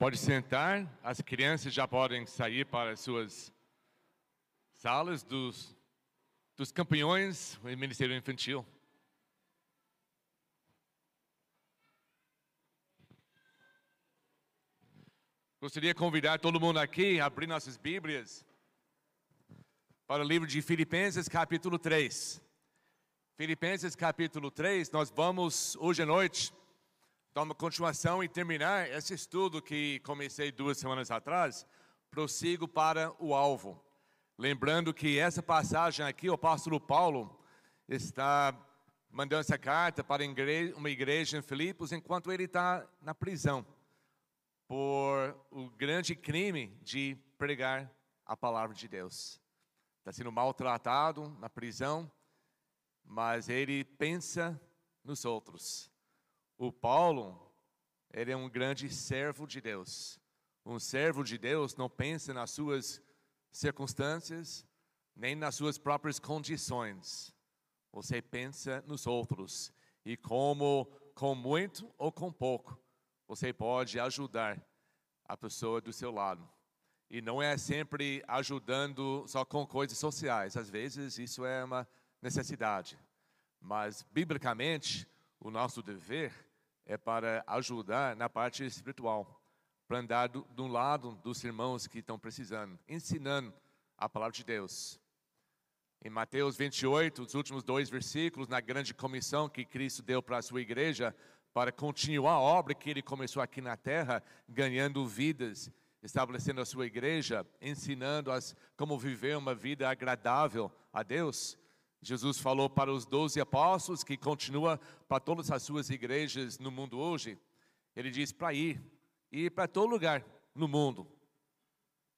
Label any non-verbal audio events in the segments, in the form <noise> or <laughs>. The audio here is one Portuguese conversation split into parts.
Pode sentar, as crianças já podem sair para as suas salas dos, dos campeões do Ministério Infantil. Gostaria de convidar todo mundo aqui a abrir nossas Bíblias para o livro de Filipenses, capítulo 3. Filipenses, capítulo 3, nós vamos hoje à noite dar uma continuação e terminar esse estudo que comecei duas semanas atrás. Prossigo para o alvo. Lembrando que essa passagem aqui, o apóstolo Paulo está mandando essa carta para uma igreja em Filipos enquanto ele está na prisão por o grande crime de pregar a palavra de Deus. Está sendo maltratado na prisão, mas ele pensa nos outros. O Paulo, ele é um grande servo de Deus. Um servo de Deus não pensa nas suas circunstâncias, nem nas suas próprias condições. Você pensa nos outros e como com muito ou com pouco você pode ajudar a pessoa do seu lado. E não é sempre ajudando só com coisas sociais, às vezes isso é uma necessidade. Mas, biblicamente, o nosso dever é para ajudar na parte espiritual, para andar do, do lado dos irmãos que estão precisando, ensinando a palavra de Deus. Em Mateus 28, os últimos dois versículos, na grande comissão que Cristo deu para a sua igreja, para continuar a obra que ele começou aqui na terra, ganhando vidas, estabelecendo a sua igreja, ensinando as como viver uma vida agradável a Deus. Jesus falou para os doze apóstolos, que continua para todas as suas igrejas no mundo hoje. Ele diz para ir, ir para todo lugar no mundo.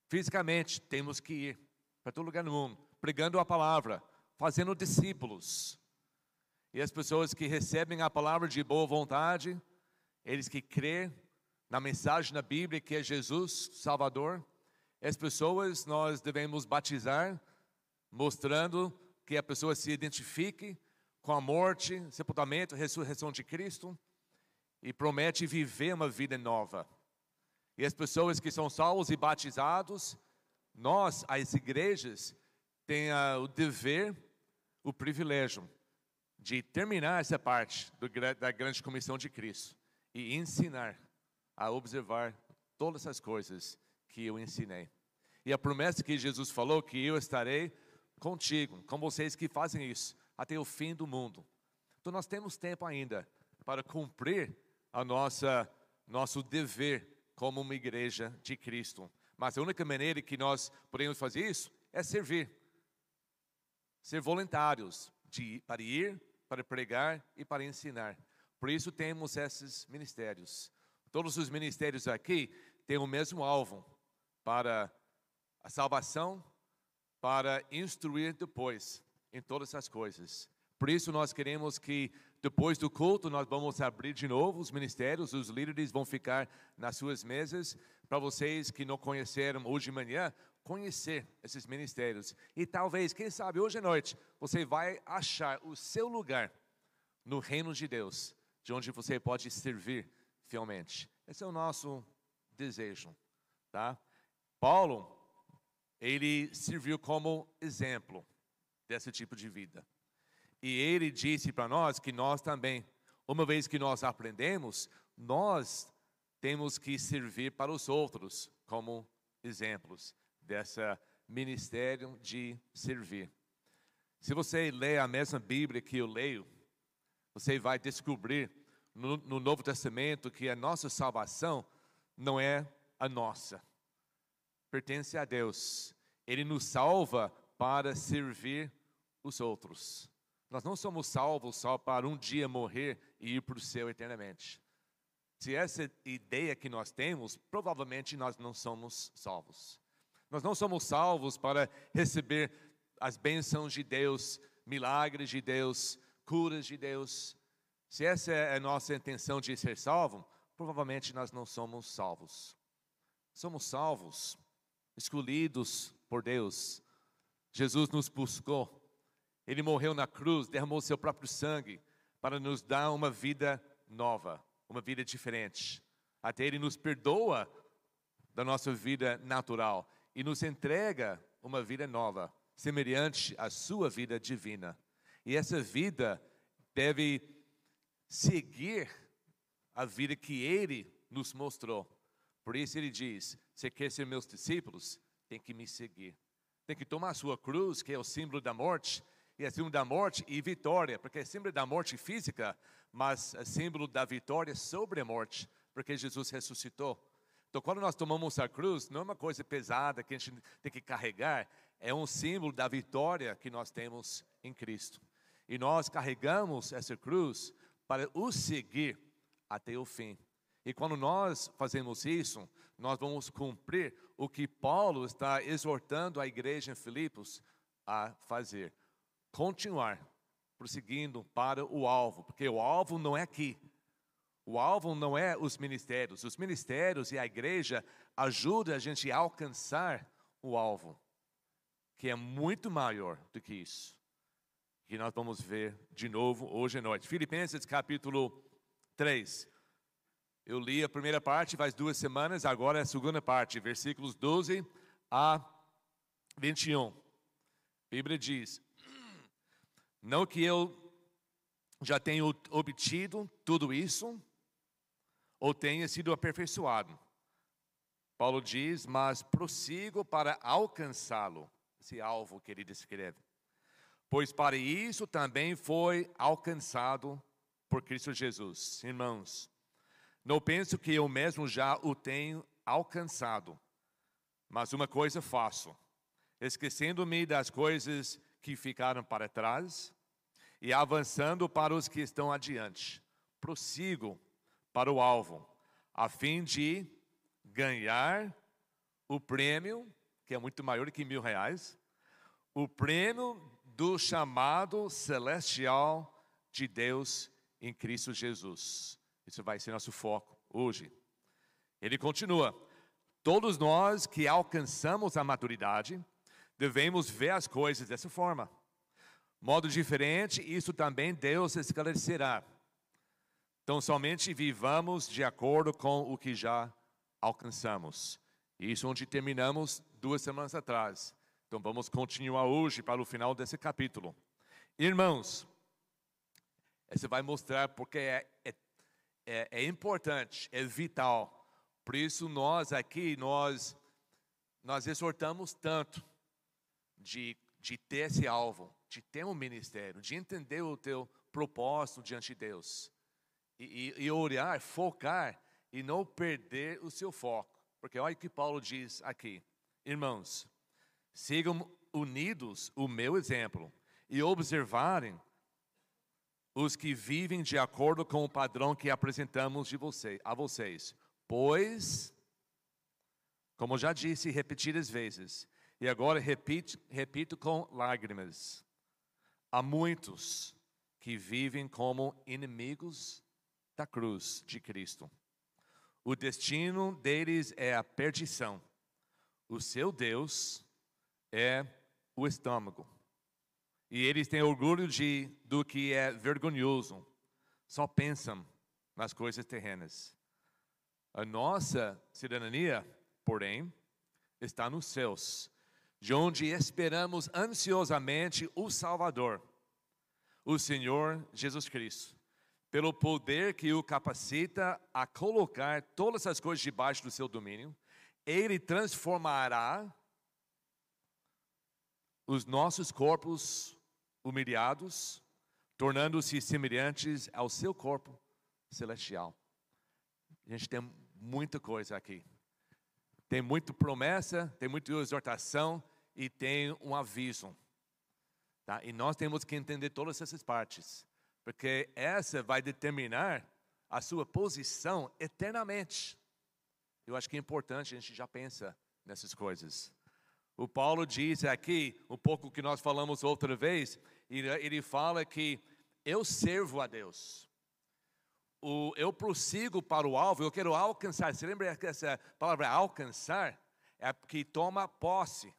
Fisicamente, temos que ir para todo lugar no mundo, pregando a palavra, fazendo discípulos. E as pessoas que recebem a palavra de boa vontade, eles que crêem na mensagem da Bíblia que é Jesus, Salvador, as pessoas nós devemos batizar, mostrando que a pessoa se identifique com a morte, sepultamento, ressurreição de Cristo e promete viver uma vida nova. E as pessoas que são salvos e batizados, nós, as igrejas, têm o dever, o privilégio de terminar essa parte do, da grande comissão de Cristo e ensinar a observar todas essas coisas que eu ensinei. E a promessa que Jesus falou que eu estarei contigo, com vocês que fazem isso até o fim do mundo. Então nós temos tempo ainda para cumprir a nossa nosso dever como uma igreja de Cristo. Mas a única maneira que nós podemos fazer isso é servir. Ser voluntários de, para ir para pregar e para ensinar. Por isso temos esses ministérios. Todos os ministérios aqui têm o mesmo alvo para a salvação, para instruir depois em todas as coisas. Por isso nós queremos que depois do culto nós vamos abrir de novo os ministérios, os líderes vão ficar nas suas mesas para vocês que não conheceram hoje de manhã, conhecer esses ministérios. E talvez, quem sabe, hoje à noite, você vai achar o seu lugar no reino de Deus, de onde você pode servir fielmente. Esse é o nosso desejo, tá? Paulo, ele serviu como exemplo desse tipo de vida. E ele disse para nós que nós também, uma vez que nós aprendemos, nós temos que servir para os outros como exemplos dessa ministério de servir. Se você lê a mesma Bíblia que eu leio, você vai descobrir no, no Novo Testamento que a nossa salvação não é a nossa, pertence a Deus. Ele nos salva para servir os outros. Nós não somos salvos só para um dia morrer e ir para o céu eternamente. Se essa ideia que nós temos, provavelmente nós não somos salvos. Nós não somos salvos para receber as bênçãos de Deus, milagres de Deus, curas de Deus. Se essa é a nossa intenção de ser salvo, provavelmente nós não somos salvos. Somos salvos, escolhidos por Deus. Jesus nos buscou. Ele morreu na cruz, derramou seu próprio sangue para nos dar uma vida nova, uma vida diferente. Até Ele nos perdoa da nossa vida natural e nos entrega uma vida nova, semelhante à sua vida divina. E essa vida deve seguir a vida que ele nos mostrou. Por isso ele diz: você quer ser meus discípulos? Tem que me seguir. Tem que tomar a sua cruz, que é o símbolo da morte, e é símbolo da morte e vitória, porque é símbolo da morte física, mas é símbolo da vitória sobre a morte, porque Jesus ressuscitou. Então, quando nós tomamos a cruz, não é uma coisa pesada que a gente tem que carregar, é um símbolo da vitória que nós temos em Cristo. E nós carregamos essa cruz para o seguir até o fim. E quando nós fazemos isso, nós vamos cumprir o que Paulo está exortando a igreja em Filipos a fazer: continuar prosseguindo para o alvo, porque o alvo não é aqui. O alvo não é os ministérios. Os ministérios e a igreja ajudam a gente a alcançar o alvo, que é muito maior do que isso. Que nós vamos ver de novo hoje à noite. Filipenses capítulo 3. Eu li a primeira parte faz duas semanas, agora é a segunda parte, versículos 12 a 21. A Bíblia diz: Não que eu já tenha obtido tudo isso, ou tenha sido aperfeiçoado. Paulo diz, mas prossigo para alcançá-lo, esse alvo que ele descreve. Pois para isso também foi alcançado por Cristo Jesus. Irmãos, não penso que eu mesmo já o tenho alcançado, mas uma coisa faço, esquecendo-me das coisas que ficaram para trás e avançando para os que estão adiante. Prossigo para o alvo, a fim de ganhar o prêmio, que é muito maior que mil reais, o prêmio do chamado celestial de Deus em Cristo Jesus. Isso vai ser nosso foco hoje. Ele continua: todos nós que alcançamos a maturidade devemos ver as coisas dessa forma. Modo diferente, isso também Deus esclarecerá. Então, somente vivamos de acordo com o que já alcançamos. Isso onde terminamos duas semanas atrás. Então, vamos continuar hoje para o final desse capítulo. Irmãos, você vai mostrar porque é, é, é, é importante, é vital. Por isso, nós aqui, nós, nós exortamos tanto de, de ter esse alvo, de ter um ministério, de entender o teu propósito diante de Deus e, e, e focar e não perder o seu foco. Porque olha o que Paulo diz aqui: irmãos, sigam unidos o meu exemplo e observarem os que vivem de acordo com o padrão que apresentamos de você, a vocês. Pois, como já disse repetidas vezes, e agora repito, repito com lágrimas, há muitos que vivem como inimigos da cruz de Cristo. O destino deles é a perdição. O seu Deus é o estômago. E eles têm orgulho de, do que é vergonhoso. Só pensam nas coisas terrenas. A nossa cidadania, porém, está nos céus, de onde esperamos ansiosamente o Salvador, o Senhor Jesus Cristo pelo poder que o capacita a colocar todas as coisas debaixo do seu domínio, ele transformará os nossos corpos humilhados, tornando-se semelhantes ao seu corpo celestial. A gente tem muita coisa aqui. Tem muita promessa, tem muita exortação e tem um aviso. Tá? E nós temos que entender todas essas partes porque essa vai determinar a sua posição eternamente. Eu acho que é importante a gente já pensa nessas coisas. O Paulo diz aqui, um pouco que nós falamos outra vez, ele fala que eu servo a Deus. O, eu prossigo para o alvo, eu quero alcançar. Você lembra que essa palavra alcançar é que toma posse.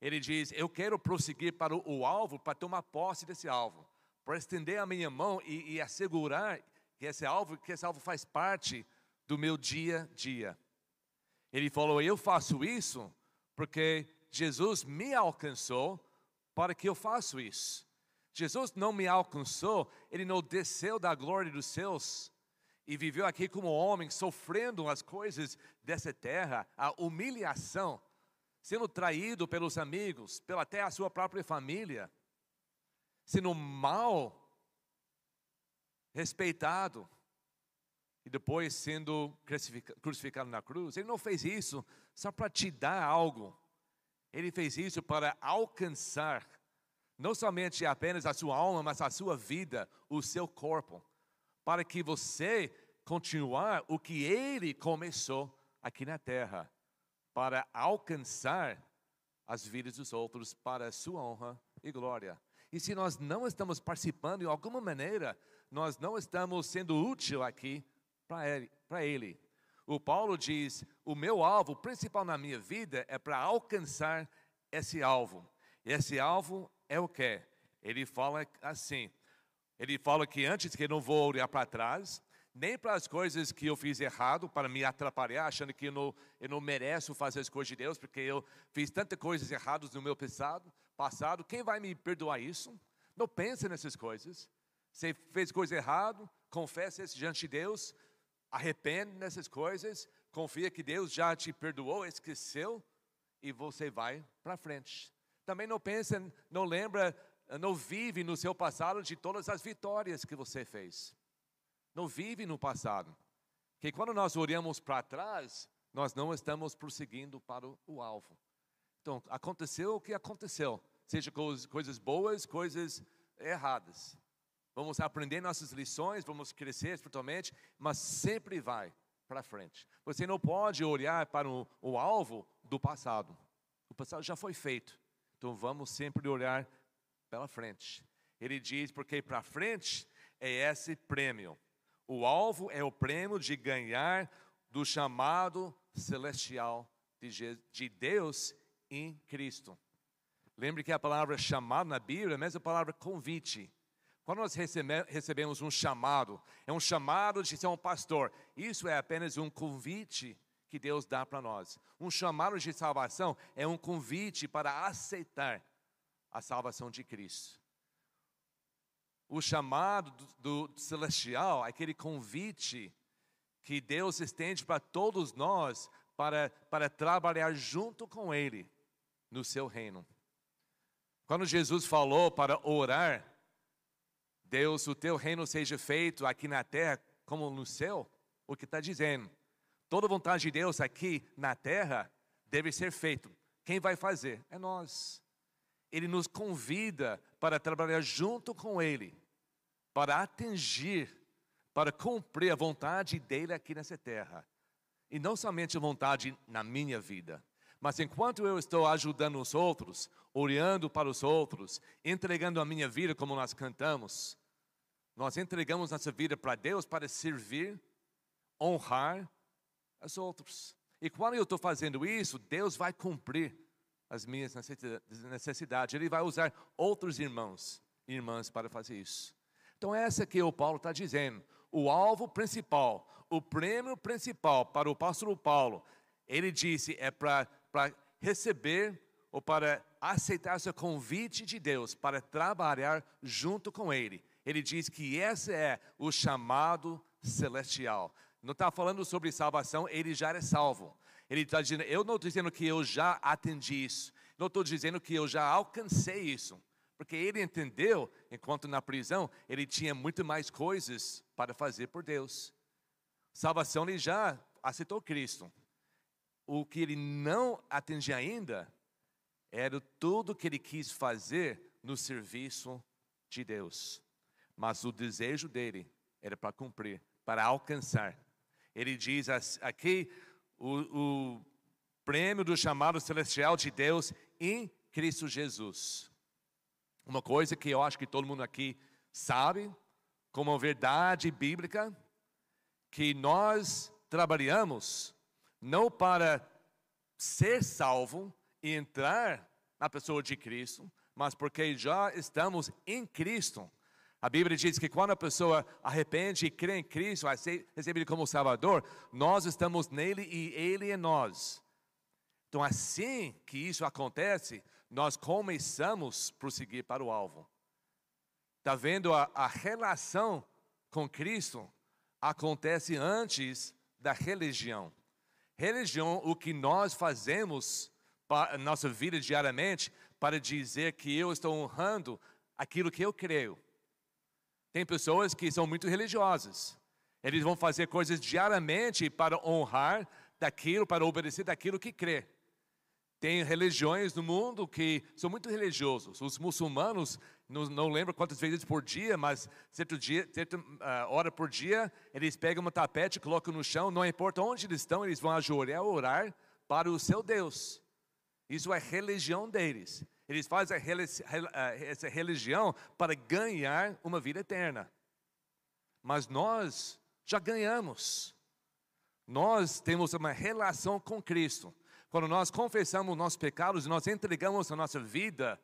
Ele diz: Eu quero prosseguir para o, o alvo, para tomar posse desse alvo para estender a minha mão e, e assegurar que esse alvo, que esse alvo faz parte do meu dia a dia. Ele falou: Eu faço isso porque Jesus me alcançou para que eu faça isso. Jesus não me alcançou, ele não desceu da glória dos céus e viveu aqui como homem, sofrendo as coisas dessa terra, a humilhação, sendo traído pelos amigos, pela até a sua própria família, sendo mal respeitado e depois sendo crucificado na cruz. Ele não fez isso só para te dar algo. Ele fez isso para alcançar não somente apenas a sua alma, mas a sua vida, o seu corpo, para que você continuar o que ele começou aqui na terra, para alcançar as vidas dos outros para a sua honra e glória. E se nós não estamos participando de alguma maneira, nós não estamos sendo útil aqui para ele, ele. O Paulo diz: o meu alvo principal na minha vida é para alcançar esse alvo. Esse alvo é o que? Ele fala assim. Ele fala que antes que eu não vou olhar para trás, nem para as coisas que eu fiz errado, para me atrapalhar, achando que eu não, eu não mereço fazer as coisas de Deus, porque eu fiz tantas coisas erradas no meu passado, passado. Quem vai me perdoar isso? Não pense nessas coisas. Você fez coisa errada, confessa isso diante de Deus, arrepende nessas coisas, confia que Deus já te perdoou, esqueceu, e você vai para frente. Também não pensa, não lembra, não vive no seu passado de todas as vitórias que você fez. Não vive no passado. Que quando nós olhamos para trás, nós não estamos prosseguindo para o, alvo. Então, aconteceu o que aconteceu, seja coisas boas, coisas erradas. Vamos aprender nossas lições, vamos crescer espiritualmente, mas sempre vai para frente. Você não pode olhar para o, o alvo do passado. O passado já foi feito. Então vamos sempre olhar pela frente. Ele diz porque para frente é esse prêmio. O alvo é o prêmio de ganhar do chamado celestial de Deus em Cristo. Lembre que a palavra chamado na Bíblia é a mesma palavra convite. Quando nós recebemos um chamado, é um chamado de ser um pastor. Isso é apenas um convite que Deus dá para nós. Um chamado de salvação é um convite para aceitar a salvação de Cristo. O chamado do, do celestial é aquele convite que Deus estende para todos nós para, para trabalhar junto com Ele no seu reino. Quando Jesus falou para orar, Deus, o teu reino seja feito aqui na terra como no céu, o que está dizendo? Toda vontade de Deus aqui na terra deve ser feito. Quem vai fazer? É nós. Ele nos convida para trabalhar junto com Ele, para atingir, para cumprir a vontade dele aqui nessa terra. E não somente a vontade na minha vida, mas enquanto eu estou ajudando os outros, olhando para os outros, entregando a minha vida como nós cantamos, nós entregamos nossa vida para Deus para servir, honrar os outros. E quando eu estou fazendo isso, Deus vai cumprir as minhas necessidades. Ele vai usar outros irmãos e irmãs para fazer isso. Então, essa que o Paulo está dizendo. O alvo principal, o prêmio principal para o apóstolo Paulo, ele disse, é para receber ou para aceitar seu convite de Deus para trabalhar junto com Ele. Ele diz que esse é o chamado celestial. Não está falando sobre salvação, ele já é salvo. Ele está dizendo, eu não estou dizendo que eu já atendi isso. Não estou dizendo que eu já alcancei isso. Porque ele entendeu, enquanto na prisão, ele tinha muito mais coisas para fazer por Deus. Salvação, ele já aceitou Cristo. O que ele não atendia ainda era tudo que ele quis fazer no serviço de Deus. Mas o desejo dele era para cumprir, para alcançar. Ele diz aqui o, o prêmio do chamado celestial de Deus em Cristo Jesus. Uma coisa que eu acho que todo mundo aqui sabe, como verdade bíblica, que nós trabalhamos não para ser salvo e entrar na pessoa de Cristo, mas porque já estamos em Cristo, A Bíblia diz que quando a pessoa arrepende e crê em Cristo, recebe Ele como Salvador, nós estamos nele e Ele em nós. Então, assim que isso acontece, nós começamos a prosseguir para o alvo. Está vendo a, a relação com Cristo acontece antes da religião. Religião, o que nós fazemos para nossa vida diariamente para dizer que eu estou honrando aquilo que eu creio. Tem pessoas que são muito religiosas. Eles vão fazer coisas diariamente para honrar daquilo, para obedecer daquilo que crê. Tem religiões no mundo que são muito religiosos. Os muçulmanos, não, não lembro quantas vezes por dia, mas certo dia, certa uh, hora por dia, eles pegam um tapete, colocam no chão, não importa onde eles estão, eles vão ajoelhar, orar para o seu Deus. Isso é religião deles. Eles fazem essa religião para ganhar uma vida eterna. Mas nós já ganhamos. Nós temos uma relação com Cristo. Quando nós confessamos nossos pecados, nós entregamos a nossa vida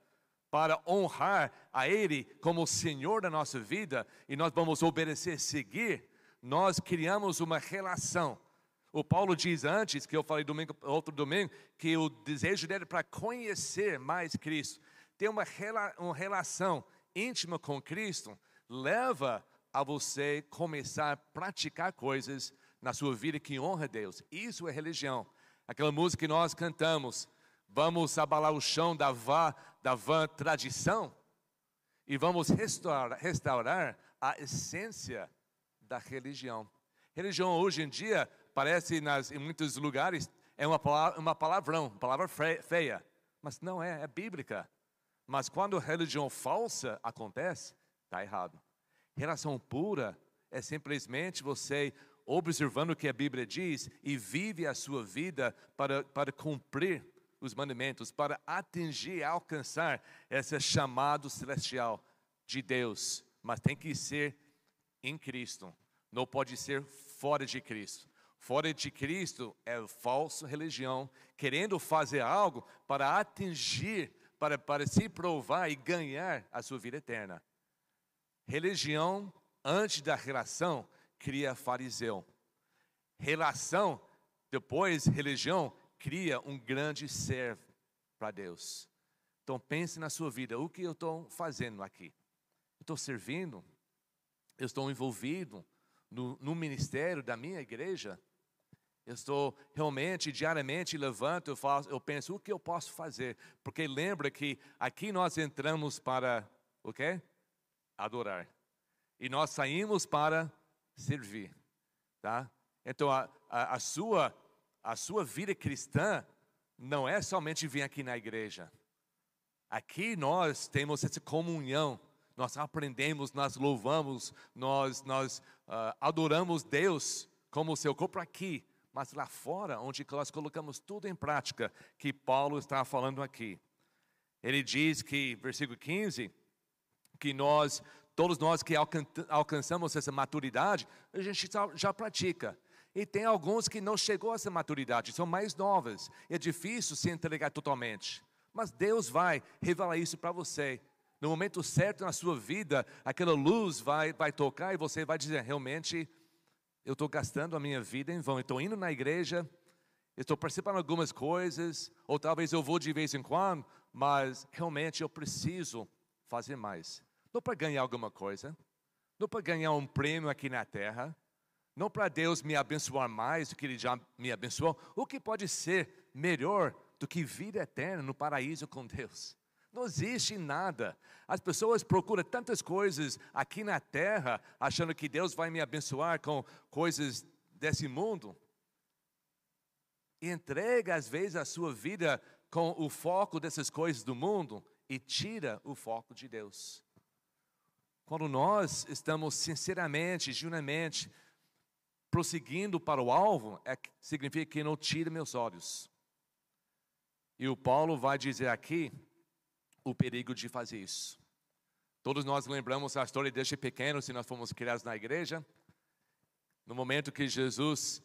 para honrar a Ele como Senhor da nossa vida e nós vamos obedecer, seguir, nós criamos uma relação. O Paulo diz antes, que eu falei domingo, outro domingo, que o desejo dele é para conhecer mais Cristo, ter uma, uma relação íntima com Cristo, leva a você começar a praticar coisas na sua vida que honra a Deus. Isso é religião. Aquela música que nós cantamos, vamos abalar o chão da vã, da vã tradição e vamos restaurar, restaurar a essência da religião. Religião hoje em dia parece nas, em muitos lugares é uma, uma palavrão, palavra feia, mas não é, é bíblica. Mas quando religião falsa acontece, está errado. Relação pura é simplesmente você observando o que a Bíblia diz e vive a sua vida para, para cumprir os mandamentos, para atingir, alcançar esse chamado celestial de Deus. Mas tem que ser em Cristo, não pode ser fora de Cristo. Fora de Cristo é falsa religião, querendo fazer algo para atingir, para, para se provar e ganhar a sua vida eterna. Religião, antes da relação, cria fariseu. Relação, depois religião, cria um grande servo para Deus. Então pense na sua vida, o que eu estou fazendo aqui? Estou servindo? Eu estou envolvido no, no ministério da minha igreja? Eu estou realmente, diariamente, levanto, eu, faço, eu penso, o que eu posso fazer? Porque lembra que aqui nós entramos para, o quê? Adorar. E nós saímos para servir, tá? Então, a, a, a, sua, a sua vida cristã não é somente vir aqui na igreja. Aqui nós temos essa comunhão, nós aprendemos, nós louvamos, nós, nós uh, adoramos Deus como seu corpo aqui, mas lá fora, onde nós colocamos tudo em prática, que Paulo está falando aqui. Ele diz que, versículo 15, que nós todos nós que alcançamos essa maturidade, a gente já pratica. E tem alguns que não chegou a essa maturidade, são mais novas. É difícil se entregar totalmente. Mas Deus vai revelar isso para você. No momento certo na sua vida, aquela luz vai, vai tocar e você vai dizer: realmente, eu estou gastando a minha vida em vão. Estou indo na igreja, estou participando de algumas coisas, ou talvez eu vou de vez em quando, mas realmente eu preciso fazer mais não para ganhar alguma coisa, não para ganhar um prêmio aqui na terra, não para Deus me abençoar mais do que Ele já me abençoou. O que pode ser melhor do que vida eterna no paraíso com Deus? Não existe nada. As pessoas procuram tantas coisas aqui na terra, achando que Deus vai me abençoar com coisas desse mundo. Entrega, às vezes, a sua vida com o foco dessas coisas do mundo e tira o foco de Deus. Quando nós estamos sinceramente, genuinamente, prosseguindo para o alvo, é, significa que não tira meus olhos. E o Paulo vai dizer aqui o perigo de fazer isso. Todos nós lembramos a história desde pequeno, se nós fomos criados na igreja. No momento que Jesus,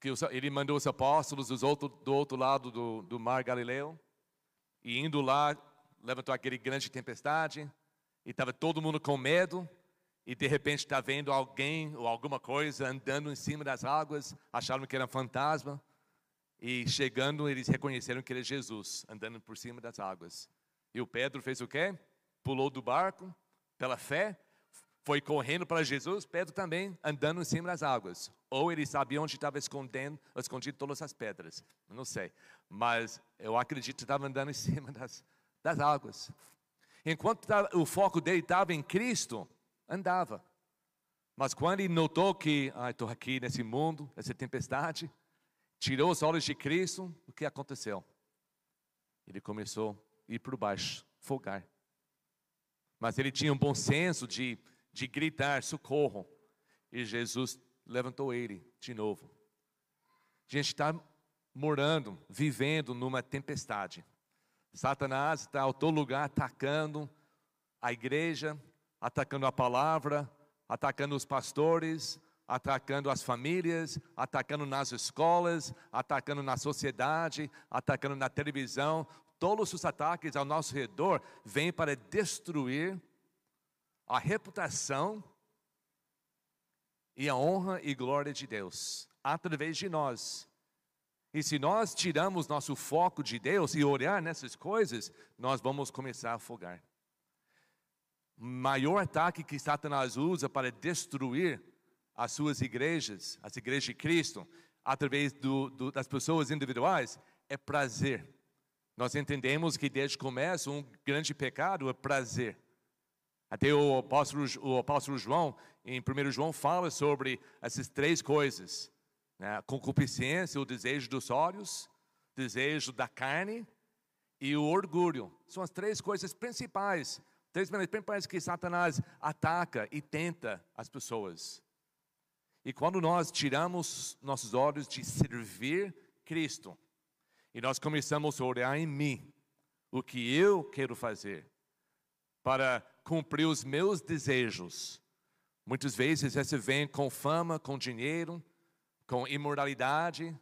que ele mandou os apóstolos outro, do outro lado do, do mar Galileu, e indo lá, levantou aquele grande tempestade, e estava todo mundo com medo. e de repente está vendo alguém ou alguma coisa andando em cima das águas, acharam que era um fantasma, e chegando eles reconheceram que era Jesus, andando por cima das águas. E o Pedro fez o quê? Pulou do barco, pela fé, foi correndo para Jesus, Pedro também andando em cima das águas. Ou ele sabia onde estava escondendo, escondido todas as pedras, não sei. Mas eu acredito que estava andando em cima das, das águas. Enquanto o foco dele estava em Cristo, andava. Mas quando ele notou que, ah, estou aqui nesse mundo, nessa tempestade, tirou os olhos de Cristo, o que aconteceu? Ele começou a ir para baixo, folgar. Mas ele tinha um bom senso de, de gritar, socorro. E Jesus levantou ele de novo. A gente está morando, vivendo numa tempestade. Satanás está em todo lugar atacando a igreja, atacando a palavra, atacando os pastores, atacando as famílias, atacando nas escolas, atacando na sociedade, atacando na televisão. Todos os ataques ao nosso redor vêm para destruir a reputação e a honra e glória de Deus através de nós. E se nós tiramos nosso foco de Deus e olhar nessas coisas, nós vamos começar a afogar maior ataque que Satanás usa para destruir as suas igrejas, as igrejas de Cristo, através do, do, das pessoas individuais, é prazer. Nós entendemos que desde o começo um grande pecado é prazer. Até o apóstolo, o apóstolo João, em 1 João, fala sobre essas três coisas: né? concupiscência, o desejo dos olhos, desejo da carne e o orgulho. São as três coisas principais Três maneiras parece que Satanás ataca e tenta as pessoas. E quando nós tiramos nossos olhos de servir Cristo, e nós começamos a olhar em mim, o que eu quero fazer, para cumprir os meus desejos. Muitas vezes você vem com fama, com dinheiro, com imoralidade,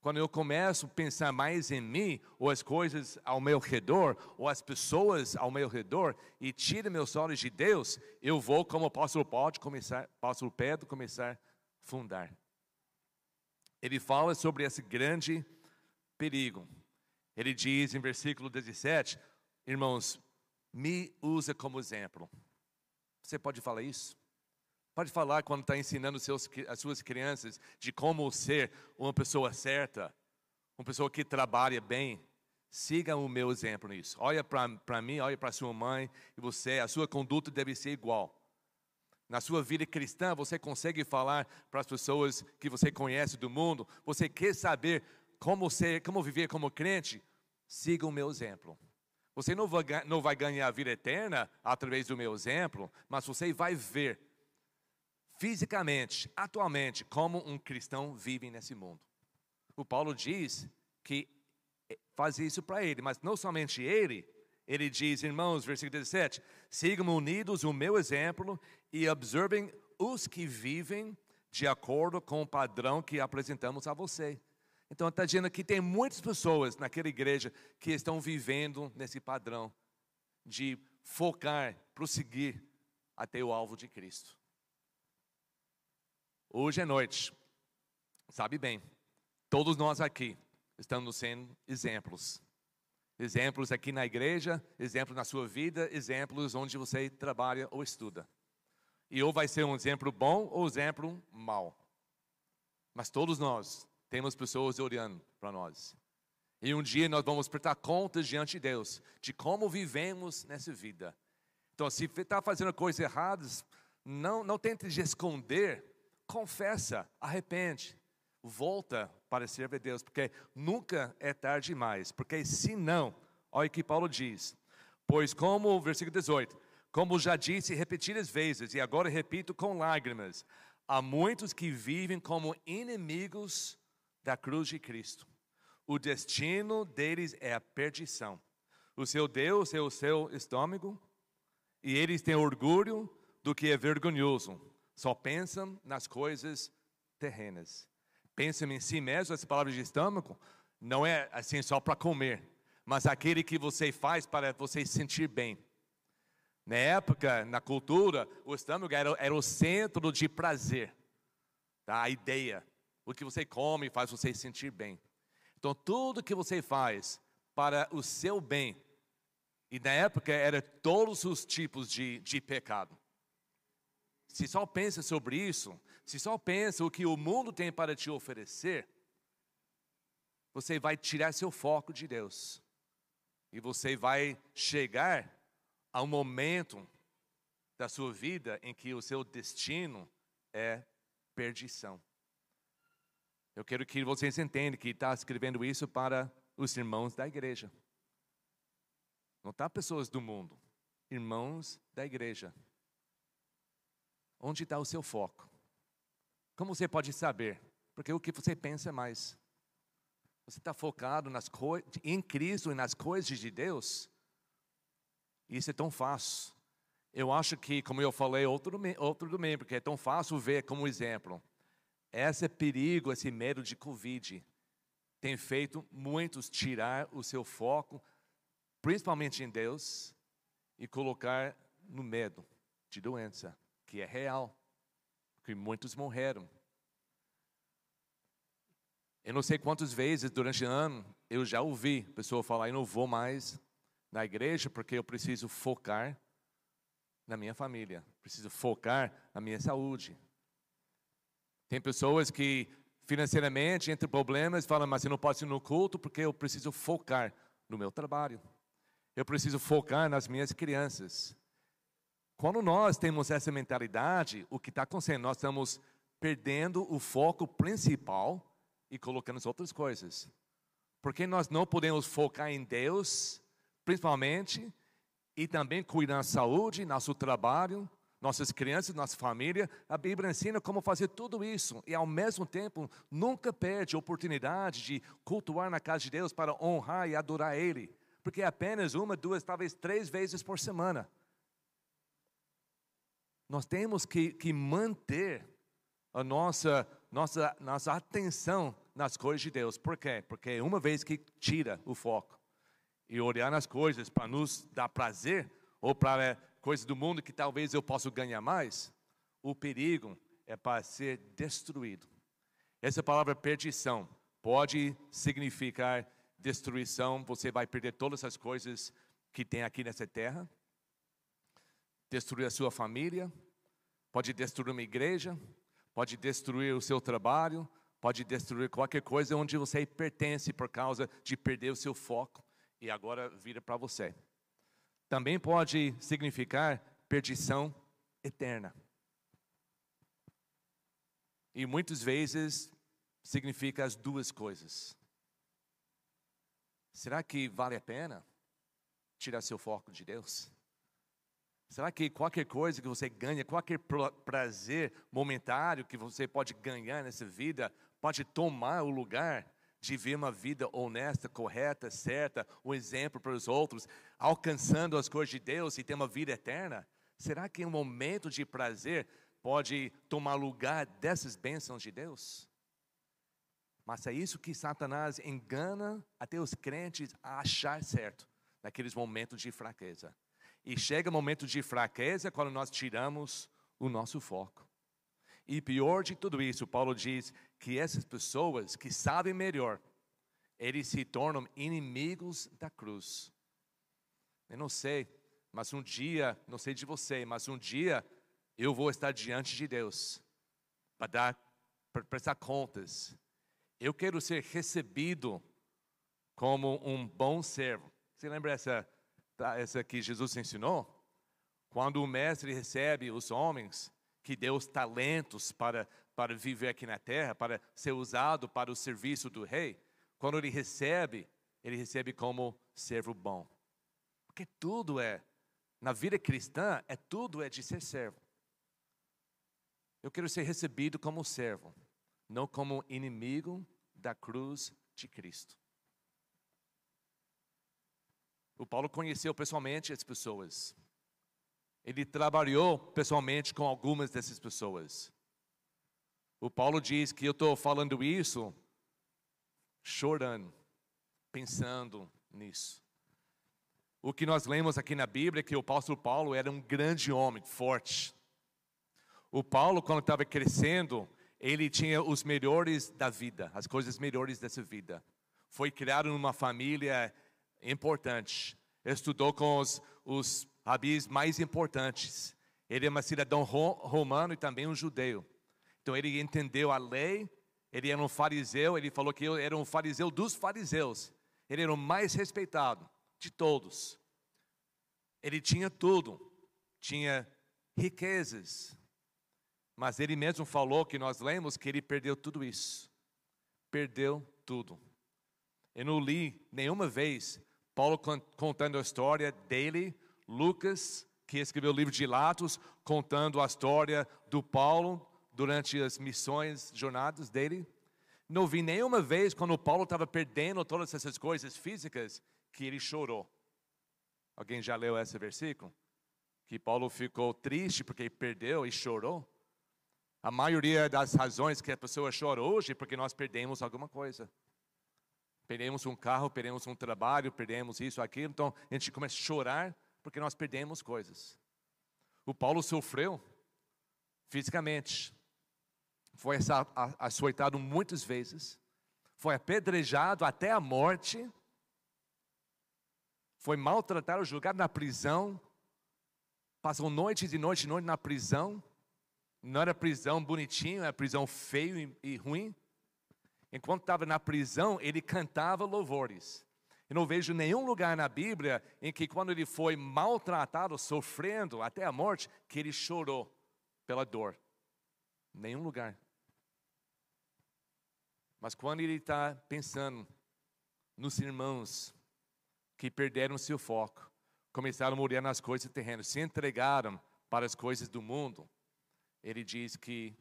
quando eu começo a pensar mais em mim, ou as coisas ao meu redor, ou as pessoas ao meu redor, e tiro meus olhos de Deus, eu vou, como o apóstolo Paulo começar, apóstolo Pedro começar a fundar. Ele fala sobre esse grande perigo. Ele diz em versículo 17, irmãos, me usa como exemplo. Você pode falar isso? Pode falar quando está ensinando seus, as suas crianças de como ser uma pessoa certa, uma pessoa que trabalha bem. Siga o meu exemplo nisso. Olha para mim, olha para sua mãe e você, a sua conduta deve ser igual. Na sua vida cristã, você consegue falar para as pessoas que você conhece do mundo, você quer saber como ser, como viver como crente? Siga o meu exemplo. Você não vai, não vai ganhar a vida eterna através do meu exemplo, mas você vai ver fisicamente, atualmente, como um cristão vive nesse mundo. O Paulo diz que eh, faz isso para ele, mas não somente ele, ele diz, irmãos, versículo 17: sigam unidos o meu exemplo e observem os que vivem de acordo com o padrão que apresentamos a você. Então está dizendo que tem muitas pessoas naquela igreja que estão vivendo nesse padrão de focar, prosseguir até o alvo de Cristo. Hoje é noite, sabe bem, todos nós aqui estamos sendo exemplos. Exemplos aqui na igreja, exemplos na sua vida, exemplos onde você trabalha ou estuda. E ou vai ser um exemplo bom ou um exemplo mau. Mas todos nós temos pessoas olhando para nós. E um dia nós vamos prestar contas diante de Deus de como vivemos nessa vida. Então, se está fazendo coisas erradas, não, não tente esconder confessa, arrepende, volta para servir a Deus, porque nunca é tarde demais, porque se não, olha o que Paulo diz, pois como, versículo 18, como já disse repetidas vezes, e agora repito com lágrimas, há muitos que vivem como inimigos da cruz de Cristo. O destino deles é a perdição. O seu Deus é o seu estômago, e eles têm orgulho do que é vergonhoso só pensam nas coisas terrenas. Pensam em si mesmo, essa palavra de estômago não é assim só para comer, mas aquele que você faz para você sentir bem. Na época, na cultura, o estômago era, era o centro de prazer, tá? a ideia. O que você come faz você sentir bem. Então, tudo que você faz para o seu bem, e na época era todos os tipos de, de pecado. Se só pensa sobre isso, se só pensa o que o mundo tem para te oferecer, você vai tirar seu foco de Deus. E você vai chegar a um momento da sua vida em que o seu destino é perdição. Eu quero que vocês entendam que está escrevendo isso para os irmãos da igreja. Não está pessoas do mundo, irmãos da igreja. Onde está o seu foco? Como você pode saber? Porque o que você pensa é mais. Você está focado nas em Cristo e nas coisas de Deus? Isso é tão fácil. Eu acho que, como eu falei outro, outro domingo, porque é tão fácil ver como exemplo. Esse perigo, esse medo de Covid, tem feito muitos tirar o seu foco, principalmente em Deus, e colocar no medo de doença, que é real, que muitos morreram. Eu não sei quantas vezes durante o ano eu já ouvi pessoa falar: eu não vou mais na igreja porque eu preciso focar na minha família, preciso focar na minha saúde. Tem pessoas que financeiramente entre problemas falam, mas eu não posso ir no culto porque eu preciso focar no meu trabalho. Eu preciso focar nas minhas crianças. Quando nós temos essa mentalidade, o que está acontecendo? Nós estamos perdendo o foco principal e colocando as outras coisas. Porque nós não podemos focar em Deus principalmente, e também cuidar da saúde, nosso trabalho, nossas crianças, nossa família. A Bíblia ensina como fazer tudo isso e, ao mesmo tempo, nunca perde a oportunidade de cultuar na casa de Deus para honrar e adorar Ele, porque é apenas uma, duas, talvez três vezes por semana. Nós temos que, que manter a nossa, nossa, nossa atenção nas coisas de Deus. Por quê? Porque uma vez que tira o foco, e olhar nas coisas para nos dar prazer, ou para é, coisas do mundo que talvez eu possa ganhar mais, o perigo é para ser destruído. Essa palavra perdição pode significar destruição, você vai perder todas as coisas que tem aqui nessa terra, destruir a sua família, pode destruir uma igreja, pode destruir o seu trabalho, pode destruir qualquer coisa onde você pertence por causa de perder o seu foco e agora vira para você. Também pode significar perdição eterna. E muitas vezes significa as duas coisas. Será que vale a pena tirar seu foco de Deus? Será que qualquer coisa que você ganha, qualquer prazer momentário que você pode ganhar nessa vida, pode tomar o lugar de viver uma vida honesta, correta, certa, um exemplo para os outros, alcançando as coisas de Deus e ter uma vida eterna? Será que um momento de prazer pode tomar lugar dessas bênçãos de Deus? Mas é isso que Satanás engana até os crentes a achar certo naqueles momentos de fraqueza. E chega o momento de fraqueza quando nós tiramos o nosso foco. E pior de tudo isso, Paulo diz que essas pessoas que sabem melhor, eles se tornam inimigos da cruz. Eu não sei, mas um dia, não sei de você, mas um dia eu vou estar diante de Deus para dar, para prestar contas. Eu quero ser recebido como um bom servo. Você lembra essa, tá, essa que Jesus ensinou? Quando o mestre recebe os homens, que deu os talentos para, para viver aqui na terra, para ser usado para o serviço do rei, quando ele recebe, ele recebe como servo bom. Porque tudo é, na vida cristã, é tudo é de ser servo. Eu quero ser recebido como servo, não como inimigo da cruz de Cristo. O Paulo conheceu pessoalmente as pessoas. Ele trabalhou pessoalmente com algumas dessas pessoas. O Paulo diz que eu estou falando isso chorando, pensando nisso. o que nós lemos aqui na Bíblia é que o apóstolo Paulo era um grande homem, forte. O Paulo, quando estava crescendo, ele tinha os melhores da vida, as coisas melhores dessa vida. Foi criado numa família importante. Estudou com os, os rabis mais importantes. Ele é um cidadão romano e também um judeu. Então ele entendeu a lei, ele era um fariseu, ele falou que eu era um fariseu dos fariseus. Ele era o mais respeitado de todos. Ele tinha tudo, tinha riquezas, mas ele mesmo falou que nós lemos que ele perdeu tudo isso. Perdeu tudo. Eu não li nenhuma vez Paulo contando a história dele, Lucas, que escreveu o livro de Latos, contando a história do Paulo durante as missões, jornadas dele. Não vi nenhuma vez quando Paulo estava perdendo todas essas coisas físicas que ele chorou. Alguém já leu esse versículo? Que Paulo ficou triste porque perdeu e chorou? A maioria das razões que a pessoa chora hoje é porque nós perdemos alguma coisa. Perdemos um carro, perdemos um trabalho, perdemos isso, aquilo. Então a gente começa a chorar porque nós perdemos coisas. O Paulo sofreu fisicamente. Foi açoitado muitas vezes. Foi apedrejado até a morte. Foi maltratado, julgado na prisão. Passou noites e noites e noites na prisão. Não era prisão bonitinho, era prisão feio e ruim. Enquanto estava na prisão, ele cantava louvores. Eu não vejo nenhum lugar na Bíblia em que, quando ele foi maltratado, sofrendo até a morte, que ele chorou pela dor. Nenhum lugar. Mas quando ele está pensando nos irmãos que perderam seu foco, começaram a morrer nas coisas terrenas, se entregaram para as coisas do mundo, ele diz que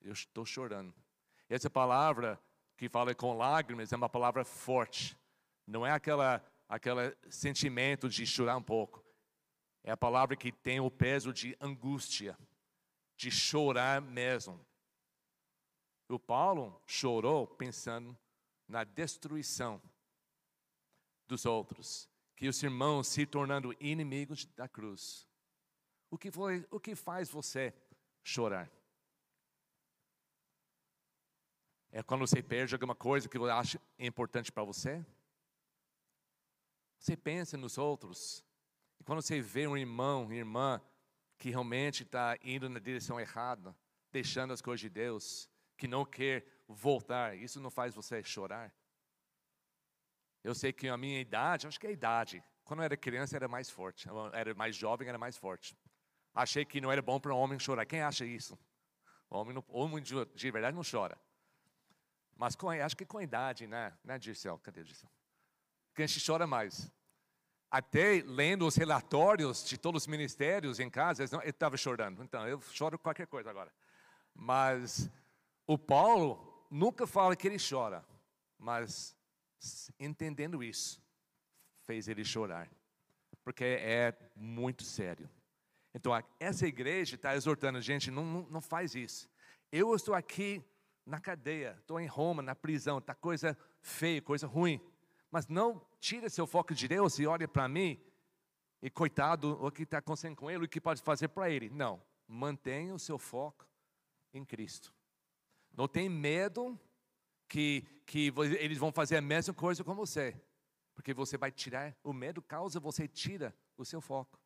eu estou chorando. Essa palavra que fala com lágrimas é uma palavra forte. Não é aquela aquele sentimento de chorar um pouco. É a palavra que tem o peso de angústia, de chorar mesmo. O Paulo chorou pensando na destruição dos outros, que os irmãos se tornando inimigos da cruz. O que, foi, o que faz você chorar. É quando você perde alguma coisa que você acha importante para você. Você pensa nos outros. E quando você vê um irmão, irmã, que realmente está indo na direção errada, deixando as coisas de Deus, que não quer voltar, isso não faz você chorar? Eu sei que a minha idade, acho que é a idade, quando eu era criança era mais forte, era mais jovem, era mais forte. Achei que não era bom para um homem chorar. Quem acha isso? O homem, não, homem de, verdade não chora. Mas com, acho que com a idade, né? Né, Dirceu? Cadê Dirceu? Que a gente chora mais. Até lendo os relatórios de todos os ministérios em casa, eu estava chorando. Então, eu choro qualquer coisa agora. Mas o Paulo nunca fala que ele chora. Mas entendendo isso, fez ele chorar. Porque é muito sério. Então, essa igreja está exortando gente, não, não faz isso. Eu estou aqui na cadeia, estou em Roma, na prisão, está coisa feia, coisa ruim. Mas não tire seu foco de Deus e olhe para mim e coitado, o que está acontecendo com ele, o que pode fazer para ele. Não, mantenha o seu foco em Cristo. Não tem medo que, que eles vão fazer a mesma coisa com você. Porque você vai tirar, o medo causa você tira o seu foco.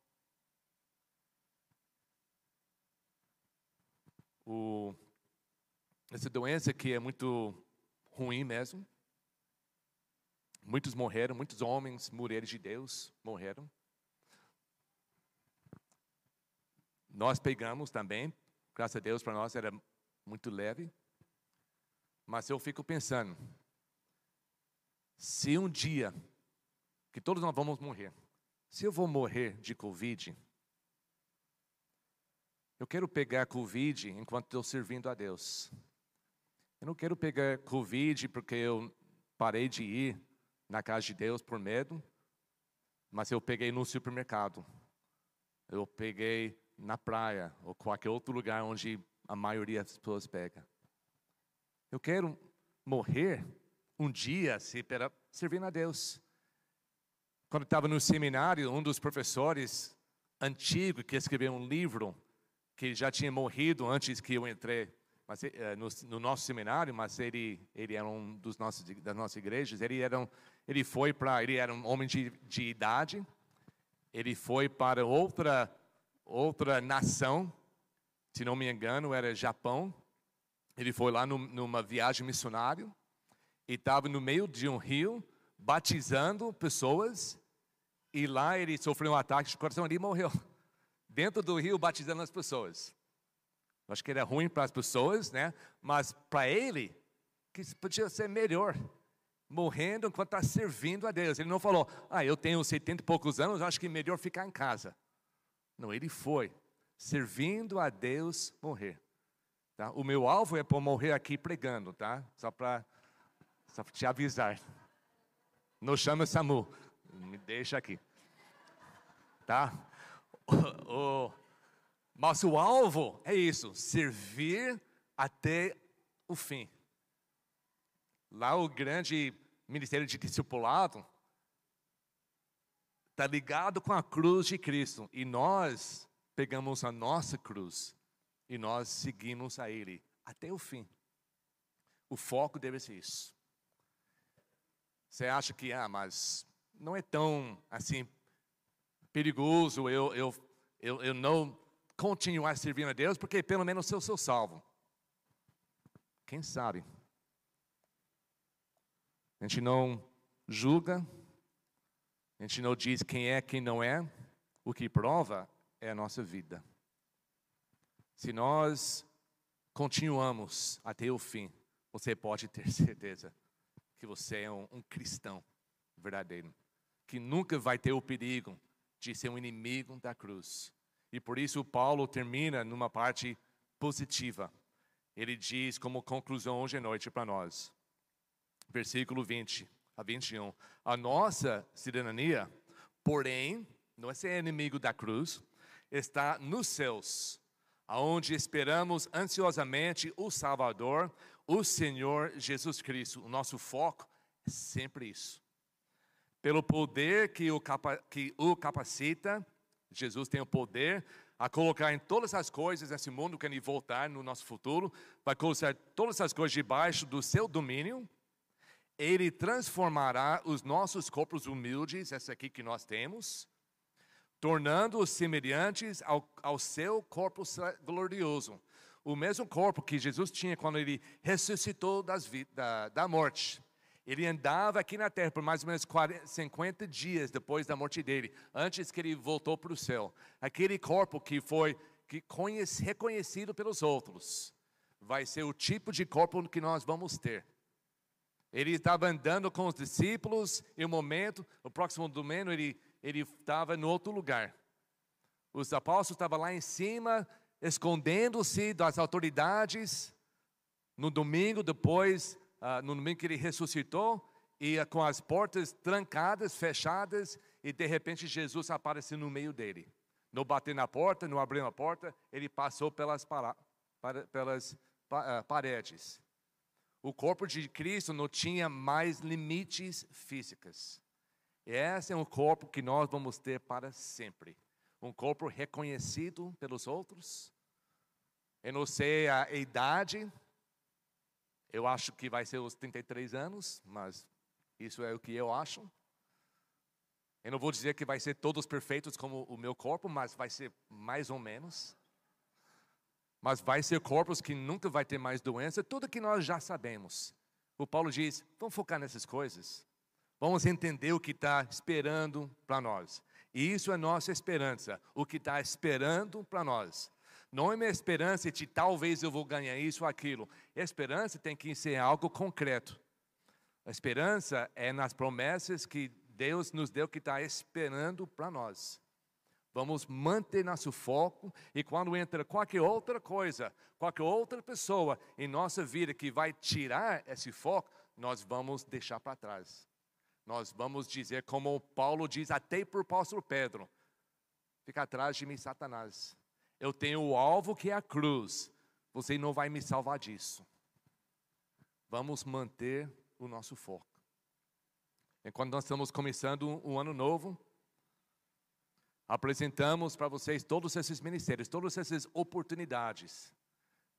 o, essa doença que é muito ruim mesmo. Muitos morreram, muitos homens, mulheres de Deus morreram. Nós pegamos também, graças a Deus para nós era muito leve. Mas eu fico pensando, se um dia, que todos nós vamos morrer, se eu vou morrer de Covid, eu quero pegar Covid enquanto estou servindo a Deus. Eu não quero pegar Covid porque eu parei de ir na casa de Deus por medo, mas eu peguei no supermercado. Eu peguei na praia ou qualquer outro lugar onde a maioria das pessoas pega. Eu quero morrer um dia servindo a Deus. quando estava no seminário, um dos professores antigo que escreveu um livro que já tinha morrido antes que eu entrei mas, eh, no, no, nosso seminário, mas ele, ele era um dos nossos, das nossas igrejas. Ele, era um, ele foi para, ele era um homem de, de idade, ele foi para outra, outra nação, se não me engano, era Japão. Ele foi lá no, numa viagem missionária e estava no meio de um rio, batizando pessoas, e lá ele sofreu um ataque de coração e morreu. <laughs> Dentro do rio, batizando as pessoas. Acho que era ruim para as pessoas, né? Mas para ele, que podia ser melhor. Morrendo enquanto está servindo a Deus. Ele não falou, ah, eu tenho 70 e poucos anos, acho que é melhor ficar em casa. Não, ele foi, servindo a Deus, morrer. Tá? O meu alvo é para morrer aqui pregando, tá? Só para só te avisar. Não chama Samu, me deixa aqui. Tá? <laughs> O, mas o alvo é isso: servir até o fim. Lá o grande ministério de discipulado está ligado com a cruz de Cristo. E nós pegamos a nossa cruz e nós seguimos a Ele até o fim. O foco deve ser isso. Você acha que, ah, mas não é tão assim perigoso eu, eu, eu, eu não continuar servindo a Deus, porque pelo menos eu sou salvo. Quem sabe? A gente não julga, a gente não diz quem é, quem não é, o que prova é a nossa vida. Se nós continuamos até o fim, você pode ter <laughs> certeza que você é um, um cristão verdadeiro, que nunca vai ter o perigo de ser um inimigo da cruz, e por isso Paulo termina numa parte positiva. Ele diz como conclusão hoje à noite para nós. Versículo 20 a 21. A nossa cidadania, porém, não é ser inimigo da cruz, está nos céus, aonde esperamos ansiosamente o Salvador, o Senhor Jesus Cristo. O nosso foco é sempre isso. Pelo poder que o, capa, que o capacita, Jesus tem o poder a colocar em todas as coisas nesse mundo que ele voltar no nosso futuro, vai colocar todas as coisas debaixo do seu domínio. Ele transformará os nossos corpos humildes, esse aqui que nós temos, tornando-os semelhantes ao, ao seu corpo glorioso. O mesmo corpo que Jesus tinha quando ele ressuscitou das, da, da morte. Ele andava aqui na terra por mais ou menos 40, 50 dias depois da morte dele, antes que ele voltou para o céu. Aquele corpo que foi que conhece, reconhecido pelos outros, vai ser o tipo de corpo que nós vamos ter. Ele estava andando com os discípulos e o momento, o próximo domingo, ele ele estava em outro lugar. Os apóstolos estavam lá em cima, escondendo-se das autoridades. No domingo, depois uh, no domingo que ele ressuscitou, uh, com as portas trancadas, fechadas, e de repente Jesus apareceu no meio dele. Não bateu na porta, não abriu a porta, ele passou pelas, para, para, pelas uh, paredes. O corpo de Cristo não tinha mais limites físicos. Esse é um corpo que nós vamos ter para sempre. Um corpo reconhecido pelos outros. Eu não sei a idade, eu acho que vai ser os 33 anos, mas isso é o que eu acho. Eu não vou dizer que vai ser todos perfeitos como o meu corpo, mas vai ser mais ou menos. Mas vai ser corpos que nunca vai ter mais doença, tudo que nós já sabemos. O Paulo diz: vamos focar nessas coisas. Vamos entender o que está esperando para nós. E isso é nossa esperança, o que está esperando para nós. Não é minha esperança de talvez eu vou ganhar isso ou aquilo. Esperança tem que ser algo concreto. A esperança é nas promessas que Deus nos deu que está esperando para nós. Vamos manter nosso foco e quando entra qualquer outra coisa, qualquer outra pessoa em nossa vida que vai tirar esse foco, nós vamos deixar para trás. Nós vamos dizer, como Paulo diz até por apóstolo Pedro: fica atrás de mim, Satanás. Eu tenho o alvo que é a cruz. Você não vai me salvar disso. Vamos manter o nosso foco. enquanto nós estamos começando um ano novo, apresentamos para vocês todos esses ministérios, todas essas oportunidades.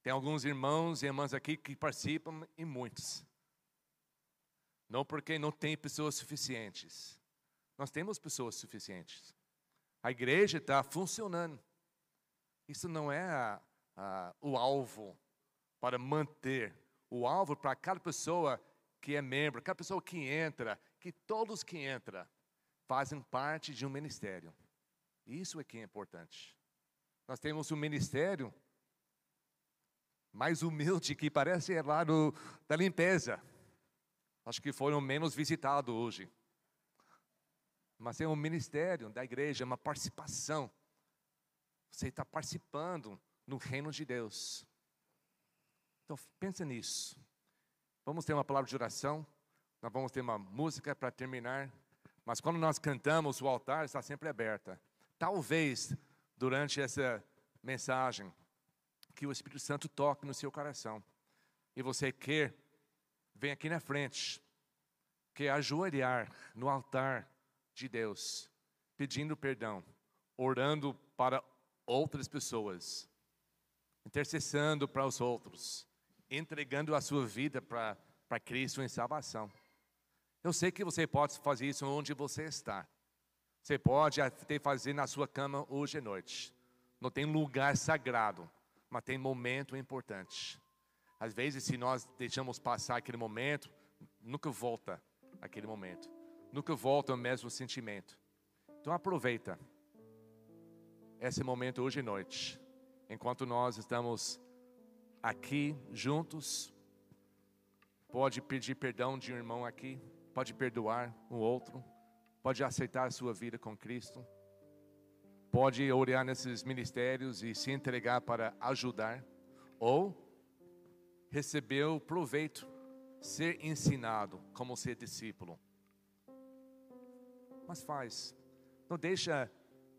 Tem alguns irmãos e irmãs aqui que participam e muitos. Não porque não tem pessoas suficientes. Nós temos pessoas suficientes. A igreja está funcionando. Isso não é a, a, o alvo para manter. O alvo para cada pessoa que é membro, cada pessoa que entra, que todos que entram fazem parte de um ministério. Isso é que é importante. Nós temos um ministério mais humilde que parece lá no, da limpeza. Acho que foram menos visitados hoje. Mas é um ministério da igreja, uma participação. Você está participando no reino de Deus. Então, pensa nisso. Vamos ter uma palavra de oração. Nós vamos ter uma música para terminar. Mas quando nós cantamos, o altar está sempre aberto. Talvez, durante essa mensagem, que o Espírito Santo toque no seu coração. E você quer, vem aqui na frente, quer ajoelhar no altar de Deus, pedindo perdão, orando para outras pessoas, intercessando para os outros, entregando a sua vida para Cristo em salvação. Eu sei que você pode fazer isso onde você está. Você pode até fazer na sua cama hoje à noite. Não tem lugar sagrado, mas tem momento importante. Às vezes, se nós deixamos passar aquele momento, nunca volta aquele momento. Nunca volta o mesmo sentimento. Então aproveita esse momento hoje à noite, enquanto nós estamos aqui juntos. Pode pedir perdão de um irmão aqui, pode perdoar um outro pode aceitar a sua vida com Cristo, pode orar nesses ministérios e se entregar para ajudar, ou receber o proveito, ser ensinado como ser discípulo. Mas faz, não deixa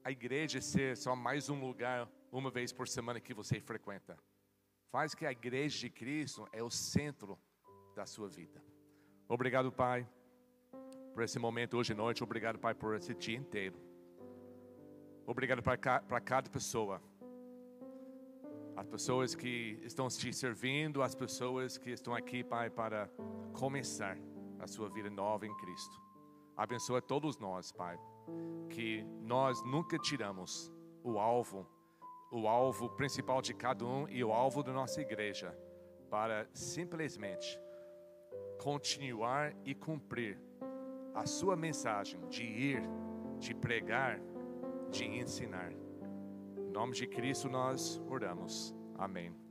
a igreja ser só mais um lugar uma vez por semana que você frequenta. Faz que a igreja de Cristo é o centro da sua vida. Obrigado, Pai por esse momento hoje à noite. Obrigado, Pai, por esse dia inteiro. Obrigado para cada pessoa. As pessoas que estão te servindo, as pessoas que estão aqui, Pai, para começar a sua vida nova em Cristo. Abençoa todos nós, Pai, que nós nunca tiramos o alvo, o alvo principal de cada um e o alvo da nossa igreja, para simplesmente continuar e cumprir a sua mensagem de ir, de pregar, de ensinar. Em nome de Cristo nós oramos. Amém.